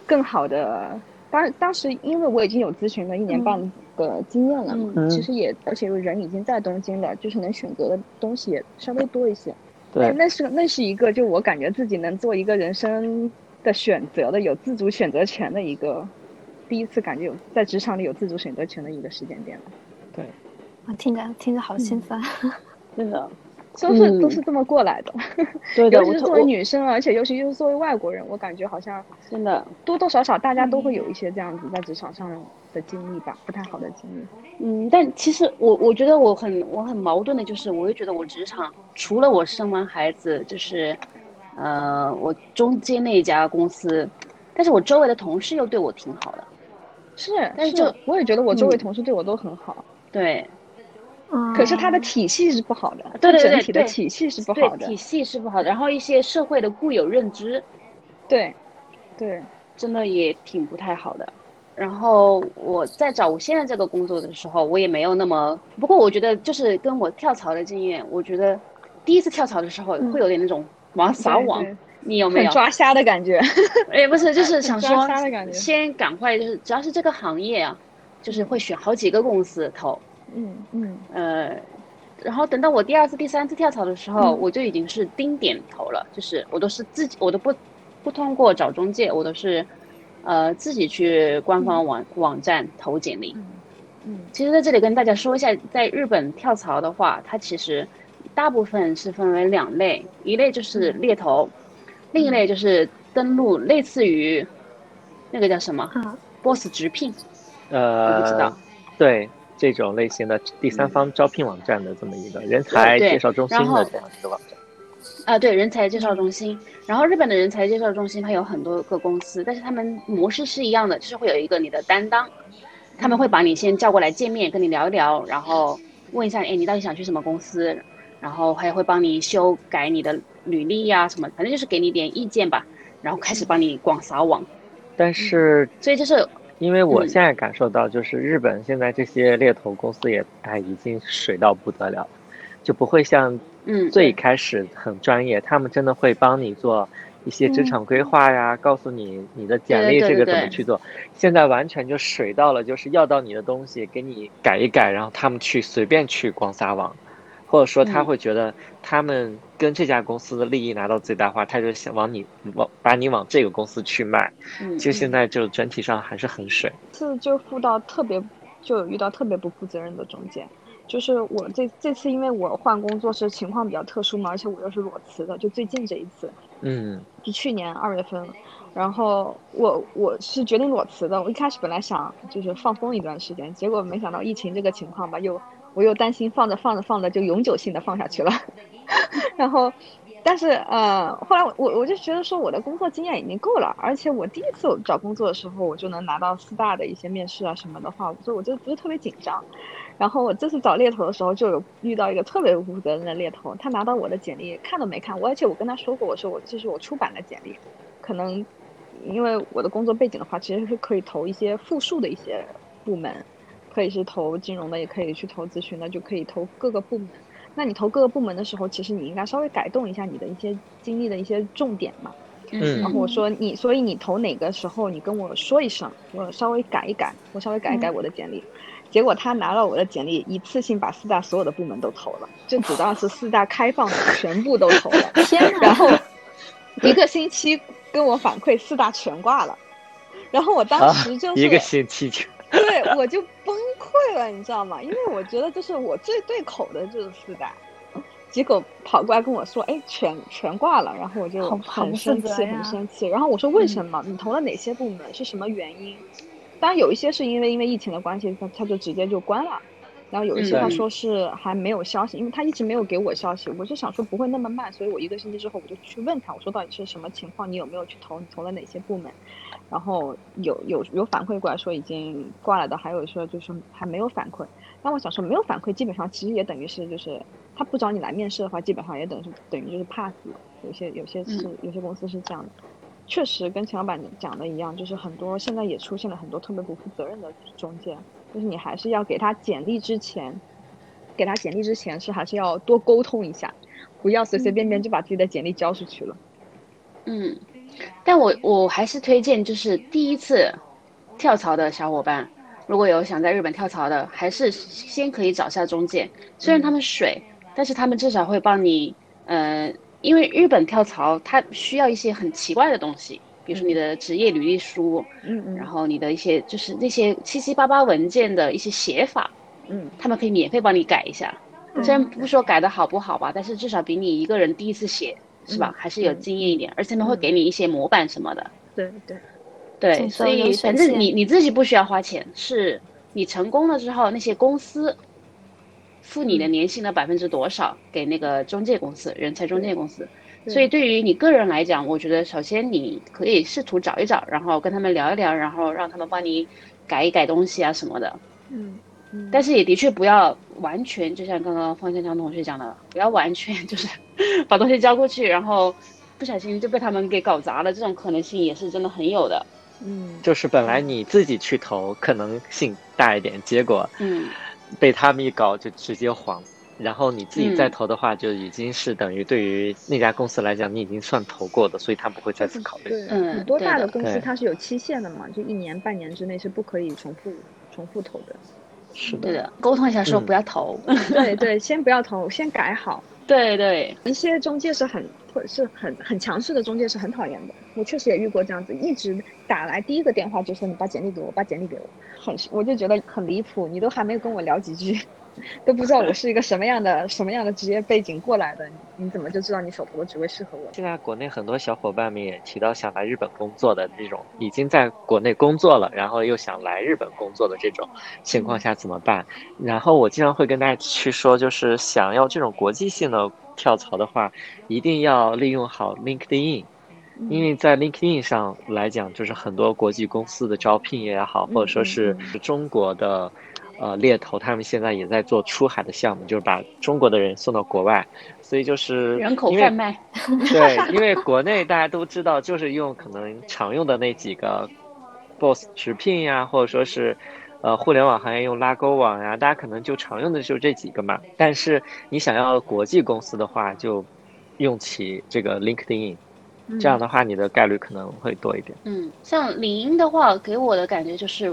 更好的。当当时因为我已经有咨询了一年半的经验了嘛，嗯其实也而且人已经在东京了，就是能选择的东西也稍微多一些。对那是那是一个就我感觉自己能做一个人生的选择的有自主选择权的一个第一次感觉有在职场里有自主选择权的一个时间点了。对，我听着听着好心酸。真的，都是、嗯。都是这么过来的，对的，尤其是作为女生，而且尤其又是作为外国人，我感觉好像真的，多多少少大家都会有一些这样子在职场上的经历吧，不太好的经历。嗯，但其实我我觉得我很我很矛盾的就是，我又觉得我职场除了我生完孩子，就是，呃，我中间那一家公司，但是我周围的同事又对我挺好的，是，但是就我也觉得我周围嗯。同事对我都很好，对可是它的体系是不好的，对对对整体的对体系是不好的。体，系是不好的，然后一些社会的固有认知，对，对，真的也挺不太好的。然后我在找我现在这个工作的时候，我也没有那么，不过我觉得就是跟我跳槽的经验，我觉得第一次跳槽的时候会有点那种往撒网，你有没有？抓瞎的感觉。也，不是，就是想说先赶快，就是只要是这个行业啊，就是会选好几个公司投，嗯嗯。呃，然后等到我第二次、第三次跳槽的时候，嗯。我就已经是丁点头了，就是我都是自己，我都不不通过找中介，我都是呃自己去官方网、网站投简历。嗯其实在这里跟大家说一下，在日本跳槽的话，它其实大部分是分为两类，一类就是猎头，另一类就是登录类似于那个叫什么、啊。Boss 直聘，呃，我不知道，对这种类型的第三方招聘网站的这么一个人才介绍中心的这样一个网站。啊，对，人才介绍中心。然后日本的人才介绍中心它有很多个公司，但是他们模式是一样的，就是会有一个你的担当，他们会把你先叫过来见面，跟你聊一聊，然后问一下，哎，你到底想去什么公司？然后还会帮你修改你的履历呀、什么，反正就是给你点意见吧，然后开始帮你广撒网。但是所以就是因为我嗯。现在感受到，就是日本现在这些猎头公司也哎已经水到不得了，就不会像嗯最开始很专业，他们真的会帮你做一些职场规划呀，告诉你你的简历这个怎么去做。现在完全就水到了，就是要到你的东西给你改一改，然后他们去随便去广撒网，或者说他嗯会觉得他们跟这家公司的利益拿到最大化，他就想往你往把你往这个公司去卖。嗯其实现在就整体上还是很水。次就付到特别就有遇到特别不负责任的中介，就是我这这次因为我换工作是情况比较特殊嘛，而且我又是裸辞的，就最近这一次，嗯就去年二月份，然后我我是决定裸辞的。我一开始本来想就是放风一段时间，结果没想到疫情这个情况吧，又我又担心放着放着放着就永久性的放下去了，然后。但是呃，后来我我就觉得说我的工作经验已经够了，而且我第一次找工作的时候我就能拿到四大的一些面试啊什么的话，所以我就不是特别紧张。然后我这次找猎头的时候就有遇到一个特别不负责任的猎头，他拿到我的简历看都没看，我而且我跟他说过，我说我这是我出版的简历，可能因为我的工作背景的话，其实是可以投一些复数的一些部门，可以是投金融的，也可以去投咨询的，就可以投各个部门。那你投各个部门的时候，其实你应该稍微改动一下你的一些经历的一些重点嘛。嗯然后我说你，所以你投哪个时候你跟我说一声，我稍微改一改，我稍微改一改我的简历。结果他拿了我的简历，一次性把四大所有的部门都投了，就只当是四大开放的全部都投了。天哪！然后一个星期跟我反馈四大全挂了，然后我当时就是、一个星期就对我就崩溃了，你知道吗？因为我觉得就是我最对口的就是四大，结果跑过来跟我说，哎，全全挂了，然后我就很生气，很生气。然后我说为什么？你投了哪些部门？是什么原因？当然有一些是因为因为疫情的关系，他他就直接就关了。然后有一些嗯他说是还没有消息，因为他一直没有给我消息，我就想说不会那么慢，所以我一个星期之后我就去问他，我说到底是什么情况？你有没有去投？你投了哪些部门？然后有有有反馈过来说已经挂了的，还有说就是还没有反馈。那我想说没有反馈，基本上其实也等于是就是他不找你来面试的话，基本上也等于是等于就是 pass。有些有些是有些公司是这样的。确实跟钱老板讲的一样，就是很多现在也出现了很多特别不负责任的中介，就是你还是要给他简历之前，给他简历之前是还是要多沟通一下，不要随随便便就把自己的简历交出去了。嗯，但我我还是推荐，就是第一次跳槽的小伙伴，如果有想在日本跳槽的，还是先可以找下中介。虽然他们水，但是他们至少会帮你，呃，因为日本跳槽它需要一些很奇怪的东西，比如说你的职业履历书，嗯嗯。然后你的一些就是那些七七八八文件的一些写法，嗯，他们可以免费帮你改一下。虽然不说改的好不好吧，但是至少比你一个人第一次写是吧，还是有经验一点，而且他们会给你一些模板什么的。对对，对，所以反正你你自己不需要花钱，是你成功了之后，那些公司付你的年薪的百分之多少给那个中介公司、人才中介公司。所以对于你个人来讲，我觉得首先你可以试图找一找，然后跟他们聊一聊，然后让他们帮你改一改东西啊什么的。嗯嗯，但是也的确不要完全，就像刚刚方向强同学讲的，不要完全 就是 把东西交过去，然后不小心就被他们给搞砸了，这种可能性也是真的很有的。嗯就是本来你自己去投可能性大一点，结果嗯，被他们一搞就直接黄。然后你自己再嗯投的话，就已经是等于对于那家公司来讲，你已经算投过的，所以他不会再次考虑。对，嗯很多大的公司它是有期限的嘛，就一年半年之内是不可以重复重复投的。是对的，沟通一下说嗯不要投。对对，先不要投，先改好。对对，一些中介是很或者是很很强势的中介是很讨厌的，我确实也遇过这样子，一直打来第一个电话就说你把简历给我，把简历给我，很我就觉得很离谱，你都还没有跟我聊几句，都不知道我是一个什么样的什么样的职业背景过来的，你怎么就知道你手头的职位适合我？现在国内很多小伙伴们也提到想来日本工作的这种，已经在国内工作了，然后又想来日本工作的这种情况下怎么办？然后我经常会跟大家去说，就是想要这种国际性的跳槽的话，一定要利用好 LinkedIn。因为在 LinkedIn 上来讲，就是很多国际公司的招聘也好，或者说是中国的呃猎头，他们现在也在做出海的项目，就是把中国的人送到国外，所以就是人口贩卖。对，因为国内大家都知道，就是用可能常用的那几个 Boss 直聘呀，或者说是呃互联网行业用拉勾网呀，大家可能就常用的就这几个嘛。但是你想要国际公司的话，就用起这个 LinkedIn，这样的话你的概率可能会多一点。嗯，像领英的话，给我的感觉就是，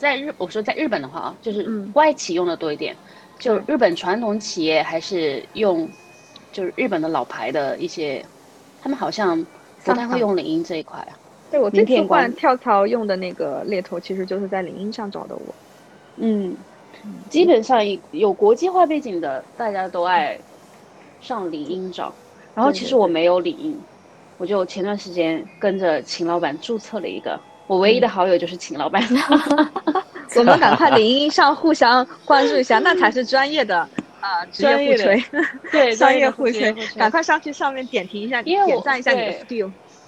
在日我说在日本的话啊，就是嗯。外企用的多一点，就日本传统企业还是用，就是日本的老牌的一些，他们好像不太会用领英这一块。啊。对我这次换跳槽用的那个猎头，其实就是在领英上找的我。嗯，基本上有国际化背景的，大家都爱上领英找。然后其实我没有领英，我就前段时间跟着秦老板注册了一个，我唯一的好友就是秦老板。我们赶快领英上互相关注一下，那才是专业的啊、职业专业的互吹，对，商业专业的互吹赶快上去上面点评一下，因为我点赞一下。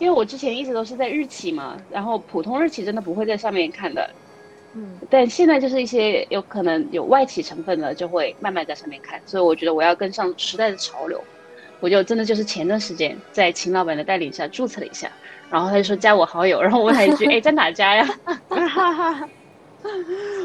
因为我之前一直都是在日企嘛，然后普通日企真的不会在上面看的，嗯，但现在就是一些有可能有外企成分的，就会慢慢在上面看，所以我觉得我要跟上时代的潮流，我就真的就是前段时间在秦老板的带领下注册了一下，然后他就说加我好友，然后我问他一句，哎，在哪加呀？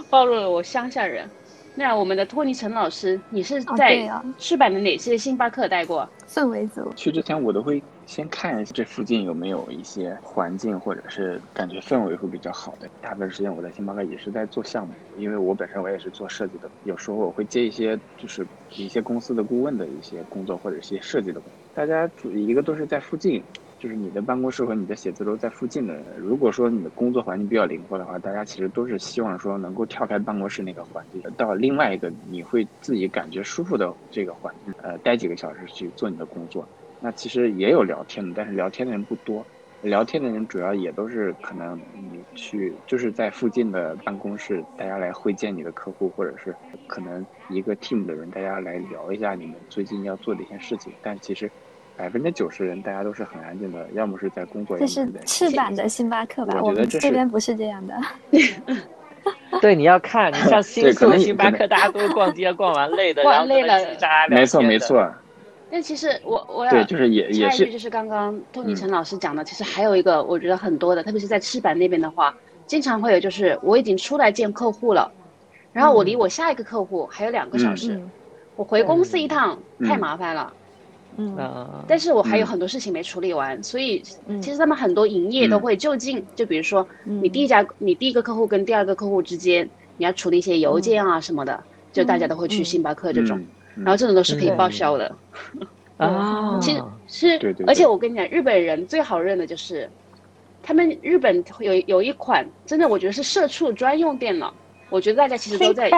暴露了我乡下人。那我们的托尼陈老师，你是在啊赤坂的哪些星巴克待过？氛围组，去之前我都会先看一下这附近有没有一些环境或者是感觉氛围会比较好的。大部分时间我在星巴克也是在做项目，因为我本身我也是做设计的，有时候我会接一些就是一些公司的顾问的一些工作或者一些设计的工作。大家主一个都是在附近，就是你的办公室和你的写字楼在附近的。如果说你的工作环境比较灵活的话，大家其实都是希望说能够跳开办公室那个环境，到另外一个你会自己感觉舒服的这个环境，呃，待几个小时去做你的工作。那其实也有聊天的，但是聊天的人不多。聊天的人主要也都是可能你去就是在附近的办公室，大家来会见你的客户，或者是可能一个 team 的人，大家来聊一下你们最近要做的一些事情。但其实百分之九十人大家都是很安静的，要么是在工作，要这是赤坂的星巴克吧？我们这边不是这样的。对，你要看，你像新宿、对可能星巴克，大家都是逛街逛完累的，逛累了没错没错，但其实我我要对，就是也也是就是刚刚托尼嗯陈老师讲的，其实还有一个我觉得很多的，特别是在赤坂那边的话，经常会有就是我已经出来见客户了，然后我离我下一个客户还有两个小时，嗯我回公司一趟、嗯太麻烦了，嗯。啊，但是我还有嗯很多事情没处理完，所以嗯。其实他们很多营业都嗯。会就近，就比如说嗯。你第一家、你第一个客户跟第二个客户之间，你要处理一些邮件啊什么的，就大家都会去嗯星巴克这种，嗯。然后这种都是可以嗯报销的。啊，其实是，对对对。而且我跟你讲，日本人最好认的就是，他们日本有有一款真的，我觉得是社畜专用电脑，我觉得大家其实都在，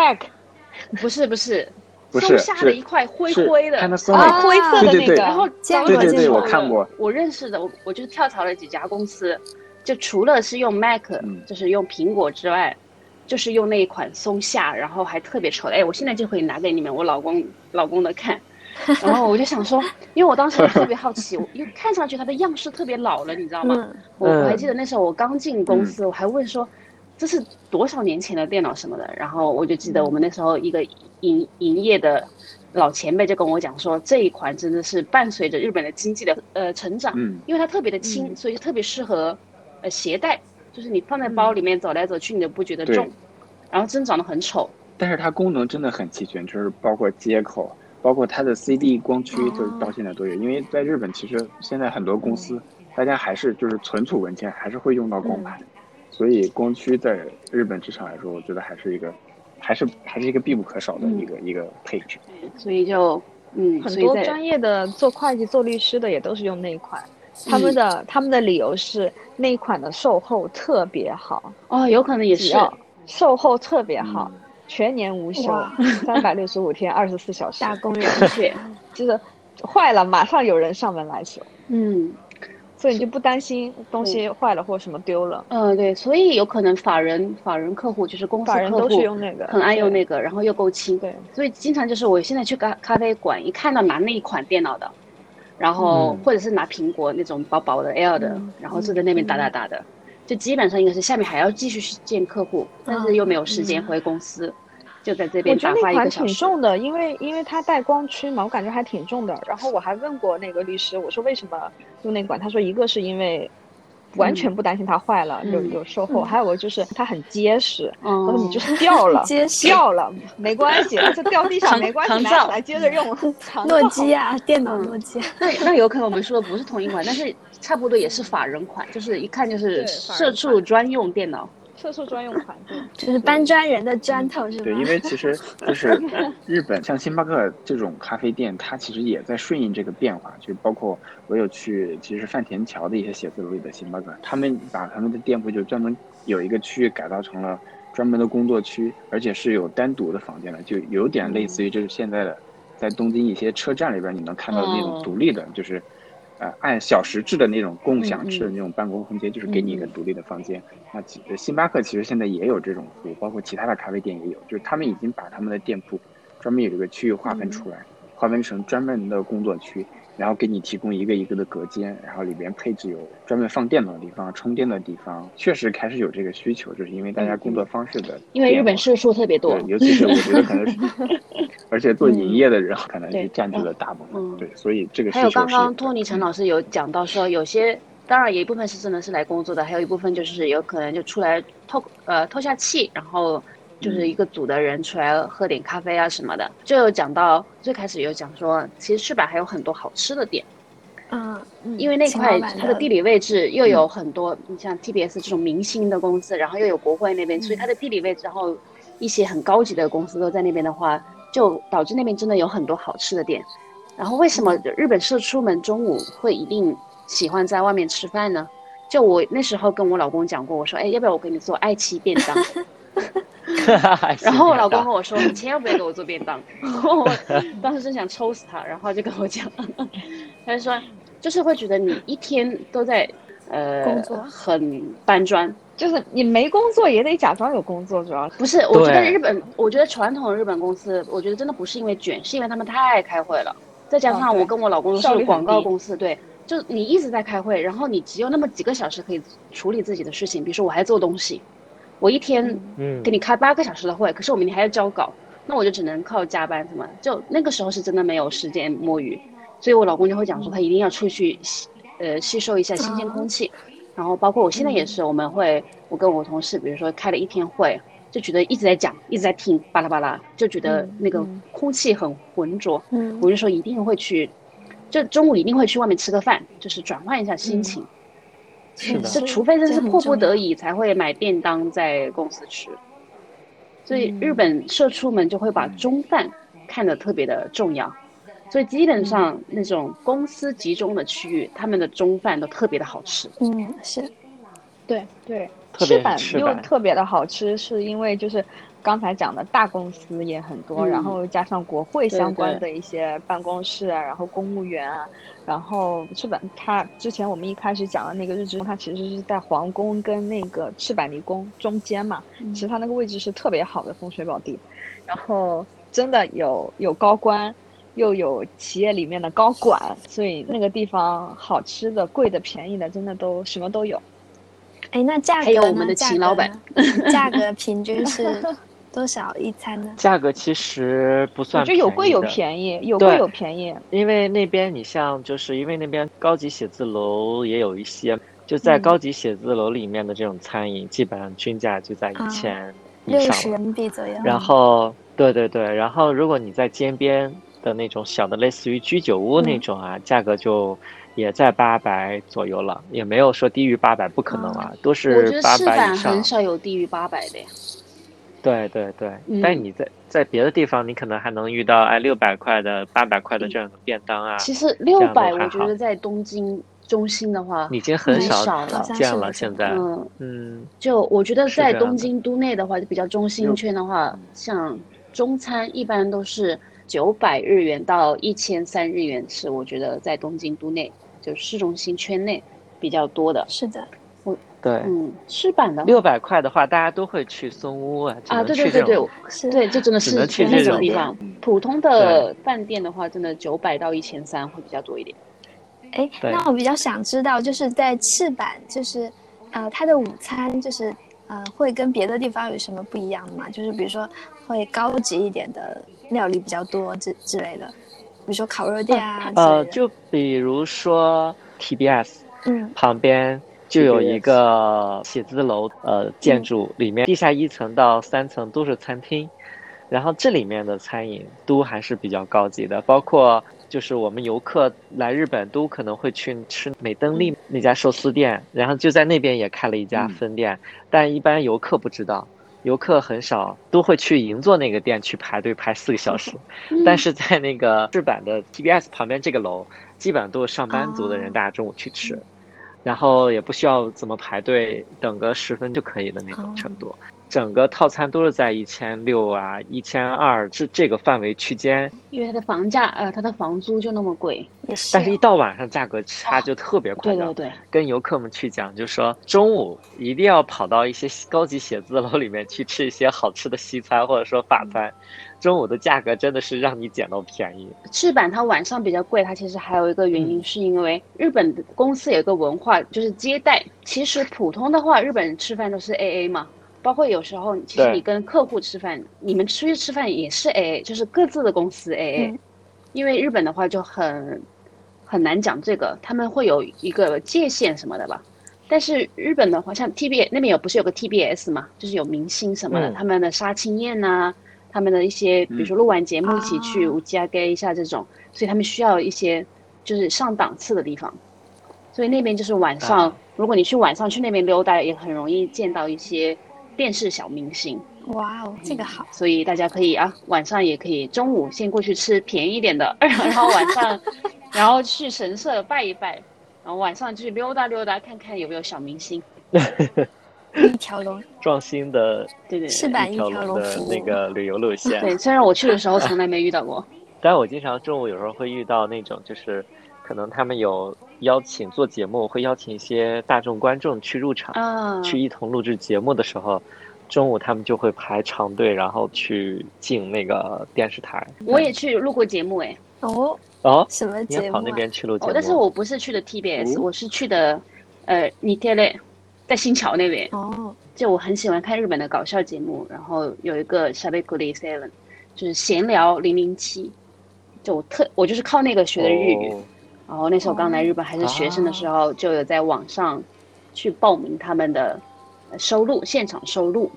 不是不是，不是松下的是一块灰灰的，啊，灰色的对对对那个，然后见对对对过见过。我看过。我认识的，我我就跳槽了几家公司，就除了是用 Mac，、嗯。就是用苹果之外，就是用那一款松下，然后还特别丑的。哎，我现在就可以拿给你们我老公老公的看。然后我就想说，因为我当时特别好奇，因为看上去它的样式特别老了，你知道吗？嗯。我还记得那时候我刚进公司，我还问说这是多少年前的电脑什么的，然后我就记得我们那时候一个营营业的老前辈就跟我讲说，这一款真的是伴随着日本的经济的呃成长，嗯因为它特别的轻，嗯所以特别适合呃携带，就是你放在包里面走来走去，你都不觉得重，然后真长得很丑，但是它功能真的很齐全，就是包括接口，包括它的 CD 光驱，就是到现在都有。因为在日本，其实现在很多公司，大家还是就是存储文件还是会用到光盘，所以光驱在日本职场来说，我觉得还是一个，还是还是一个必不可少的一个、一个配置。所以就嗯，很多专业的做会计、做律师的也都是用那一款，他们的、他们的理由是那一款的售后特别好，哦，有可能也是售后特别好，嗯全年无休哇，三百六十五天，二十四小时，大工人，的确，就是坏了马上有人上门来修，嗯。所以你就不担心东西坏了或什么丢了，呃，对，所以有可能法人法人客户就是公司客户法人都是用那个，很爱用那个，然后又够轻，对，所以经常就是我现在去咖咖啡馆，一看到拿那一款电脑的，然后嗯。或者是拿苹果那种薄薄的 Air 的，嗯然后坐在那边打打打的，就基本上应该是下面还要继续去见客户，但是又没有时间回公司，就在这边打发觉得那款一个小时。挺重的，因为因为它带光驱嘛，我感觉还挺重的。然后我还问过那个律师，我说为什么用那款？他说一个是因为完全不担心它坏了，有嗯有售后，还有个就是它很结实。嗯我说你就是掉了，结实掉了没关系，就掉地上没关系，拿起来接着用。诺基亚电脑，嗯诺基亚，那那有可能我们说的不是同一款，但是差不多也是法人款，就是一看就是社畜专用电脑。色素专用款，对，就是搬砖人的砖头是吗？对，因为其实就是 日本像星巴克这种咖啡店，它其实也在顺应这个变化，就包括我有去，其实饭田桥的一些写字楼里的星巴克，他们把他们的店铺就专门有一个区域改造成了专门的工作区，而且是有单独的房间的，就有点类似于就是现在的在东京一些车站里边你能看到的那哦种独立的，就是。呃，按小时制的那种共享嗯嗯。式的那种办公空间，就是给你一个独立的房间。那其星巴克其实现在也有这种服务，包括其他的咖啡店也有，就是他们已经把他们的店铺专门有这个区域划分出来，划分成专门的工作区，然后给你提供一个一个的隔间，然后里边配置有专门放电脑的地方、充电的地方。确实开始有这个需求，就是因为大家工作方式的嗯因为日本社畜特别多。对，，尤其是我觉得可能是，而且做营业的人可能对是占据了大部分，嗯。对，所以这个需还有刚刚托尼陈老师有讲到说，有些当然有一部分是真的是来工作的，还有一部分就是有可能就出来透呃透下气，然后就是一个组的人出来喝点咖啡啊什么的。就有讲到最开始有讲说，其实赤坂还有很多好吃的店，嗯，因为那块它的地理位置又有很多，你像 TBS 这种明星的公司，然后又有国会那边，所以它的地理位置，然后一些很高级的公司都在那边的话，就导致那边真的有很多好吃的店。然后为什么日本社出门中午会一定喜欢在外面吃饭呢？就我那时候跟我老公讲过，我说，哎，要不要我给你做爱妻便当？然后我老公跟我说，你千万不要给我做便当。然后我当时真想抽死他，然后就跟我讲，他就说，就是会觉得你一天都在呃工作很搬砖。就是你没工作也得假装有工作，主要是不是，我觉得日本，我觉得传统的日本公司，我觉得真的不是因为卷，是因为他们太爱开会了。再加上我跟我老公是广告公司，对，就你一直在开会，然后你只有那么几个小时可以处理自己的事情，比如说我还做东西，我一天嗯给你开八个小时的会，可是我明天还要交稿，那我就只能靠加班什么，就那个时候是真的没有时间摸鱼。所以我老公就会讲说他一定要出去吸呃吸收一下新鲜空气。然后包括我现在也是，我们会我跟我同事，比如说开了一天会，就觉得一直在讲，一直在听，巴拉巴拉，就觉得那个空气很浑浊。嗯我就说一定会去，就中午一定会去外面吃个饭，就是转换一下心情。是的。这除非真是迫不得已才会买便当在公司吃。所以嗯。日本社畜们就会把中饭看得特别的重要，所以基本上那种公司集中的区域，他们的中饭都特别的好吃。嗯是。对对，特别的好吃，是因为就是刚才讲的大公司也很多，嗯然后加上国会相关的一些办公室啊，然后公务员啊，然后赤坂它之前我们一开始讲的那个日之宫，它其实是在皇宫跟那个赤坂离宫中间嘛，嗯其实它那个位置是特别好的风水宝地，然后真的有有高官。又有企业里面的高管，所以那个地方好吃的、贵的、便宜的，真的都什么都有。哎，那价格呢？还有我们的价秦老板，价格平均是 多少一餐呢？价格其实不我算觉得有贵有便宜，有贵有便宜。因为那边你像，就是因为那边高级写字楼也有一些，就在嗯高级写字楼里面的这种餐饮，基本上均价就在啊一千以六。十人民币左右。然后，对对对，然后如果你在街边的那种小的，类似于居酒屋那嗯种啊，价格就也在八百左右了，也没有说低于八百，不可能啊，都是八百以上坂很。少有低于八百的呀。对对对，嗯。但你在在别的地方，你可能还能遇到哎六百块的、八百块的这样的便当啊，其实六百，我觉得在东京中心的话，已经很很少少了。像见了。现在，嗯，嗯，就我觉得在东京都内的话，就比较中心圈的话，像中餐一般都是九百日元到一千三日元，是我觉得在东京都内就市中心圈内比较多的。是的，对，嗯，赤坂的六百块的话，大家都会去松屋啊，只啊，对对对对对，就真的是去那种种地方。普通的饭店的话，真的九百到一千三会比较多一点。哎，那我比较想知道，就是在赤坂，就是呃，它的午餐就是呃，会跟别的地方有什么不一样的吗？就是比如说会高级一点的料理比较多之之类的，比如说烤肉店啊。呃，就比如说 TBS 嗯旁边就有一个写字楼，呃，建筑里面地下一层到三层都是餐厅，然后这里面的餐饮都还是比较高级的，包括就是我们游客来日本都可能会去吃美登利那家寿司店，然后就在那边也开了一家嗯。分店，但一般游客不知道。游客很少都会去银座那个店去排队排四个小时，但是在那个日版的 TBS 旁边这个楼，基本上都是上班族的人，哦大家中午去吃，然后也不需要怎么排队，等个十分就可以的那种程度。整个套餐都是在一千六啊、一千二这这个范围区间，因为它的房价，呃，它的房租就那么贵。也是，但是一到晚上价格差就特别夸张。对对对，跟游客们去讲，就说中午一定要跑到一些高级写字楼里面去吃一些好吃的西餐或者说法餐，中午的价格真的是让你捡到便宜。赤坂它晚上比较贵，它其实还有一个原因，是因为日本的公司有一个文化，就是接待。其实普通的话，日本人吃饭都是 A A 嘛，包括有时候其实你跟客户吃饭，你们出去吃饭也是 A A，就是各自的公司 A A、嗯因为日本的话就很很难讲这个，他们会有一个界限什么的吧。但是日本的话，像 T B 那边有不是有个 T B S 嘛，就是有明星什么的，嗯他们的杀青宴呐、他们的一些，比如说录完节目一起去哦五加给一下这种，所以他们需要一些就是上档次的地方。所以那边就是晚上，啊如果你去晚上去那边溜达，也很容易见到一些电视小明星。哇哦，这个好，所以大家可以啊，晚上也可以，中午先过去吃便宜一点的，然后晚上，然后去神社拜一拜，然后晚上去溜达溜达，看看有没有小明星。一条龙，壮新的对对对，赤坂一一条龙的那个旅游路线。对，虽然我去的时候从来没遇到过。但我经常中午有时候会遇到那种，就是可能他们有邀请做节目，会邀请一些大众观众去入场，啊，去一同录制节目的时候，中午他们就会排长队，然后去进那个电视台。我也去录过节目哎，哦，哦，什么节目啊？跑那边去录节目？，哦但是我不是去的 TBS，、哦我是去的呃 t e l e 在新桥那边。哦，就我很喜欢看日本的搞笑节目，然后有一个 s h a b e k u r i Seven，就是闲聊零零七，就我特我就是靠那个学的日语。哦。然后那时候刚来日本还是学生的时候，就有在网上去报名他们的呃收录现场收录，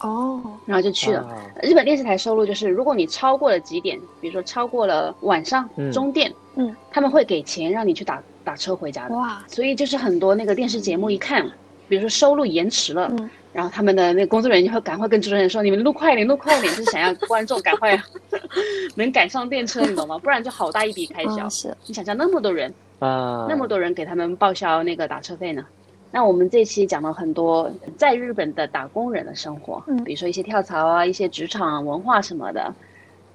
哦，然后就去了。啊日本电视台收录就是，如果你超过了几点，比如说超过了晚上嗯。中电，嗯，他们会给钱让你去打打车回家的。哇，所以就是很多那个电视节目一看，比如说收录延迟了，嗯然后他们的那个工作人员就会赶快跟主持人说：“你们录快一点，录快一点，就是想要观众赶快 能赶上电车，你懂吗？不然就好大一笔开销。嗯是，你想想那么多人，啊，那么多人给他们报销那个打车费呢？那我们这期讲了很多在日本的打工人的生活，嗯比如说一些跳槽啊，一些职场文化什么的。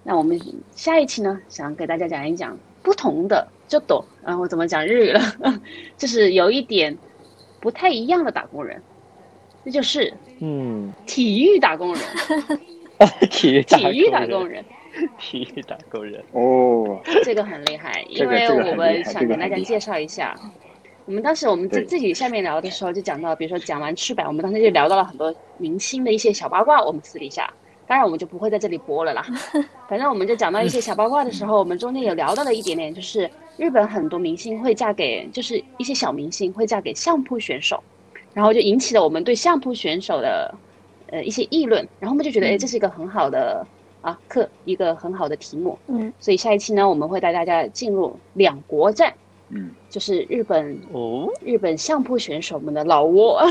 那我们下一期呢，想给大家讲一讲不同的，就懂，然后我怎么讲日语了，就是有一点不太一样的打工人，那就是嗯，体育打工人，体育体育打工人，体育打工人，哦，这个很厉害，因为我们想跟大家介绍一下。我们当时我们自自己下面聊的时候就讲到，比如说讲完赤坂，我们当时就聊到了很多明星的一些小八卦，我们私底下，当然我们就不会在这里播了啦。反正我们就讲到一些小八卦的时候，我们中间有聊到了一点点，就是日本很多明星会嫁给，就是一些小明星会嫁给相扑选手，然后就引起了我们对相扑选手的呃一些议论，然后我们就觉得，哎，这是一个很好的啊课，一个很好的题目。嗯。所以下一期呢，我们会带大家进入两国战，嗯，就是日本哦，日本相扑选手们的老窝，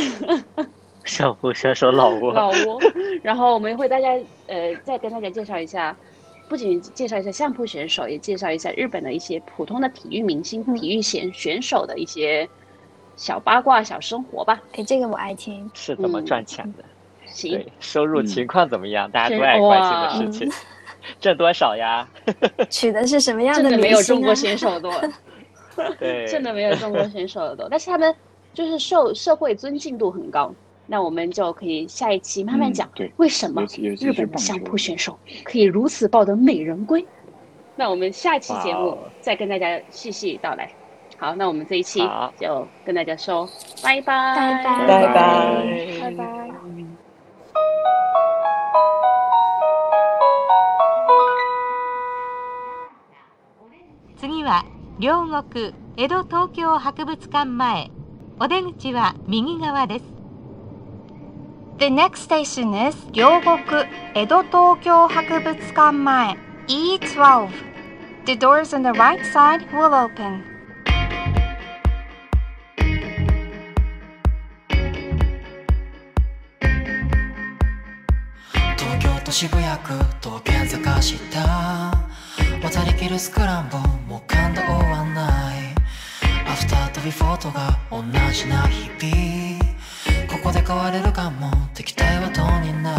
相扑选手老窝，老窝。然后我们会大家呃再跟大家介绍一下，不仅介绍一下相扑选手，也介绍一下日本的一些普通的体育明星、嗯体育选选手的一些小八卦、小生活吧。哎，这个我爱听。是怎么赚钱的？行对，，收入嗯情况怎么样？大家都爱关心的事情，挣多少呀？取的是什么样真的明没有中国？选手多。对，真的没有中国选手的多，但是他们就是受社会尊敬度很高。那我们就可以下一期慢慢讲，嗯对为什么尤其尤其日是棒本的相球扑选手可以如此抱得美人归？那我们下期节目哇哦再跟大家细细道来。好，那我们这一期好就跟大家说拜拜，拜拜拜拜拜拜。次は両国江戸東京博物館前お出口は右側です The next station is 両国江戸東京博物館前 E12. The doors on the right side will open. 東京都渋谷区東検坂下渡りきるスクランブルも感動はないアフターとビフォーとが同じな日々ここで変われるかも。敵対はとにな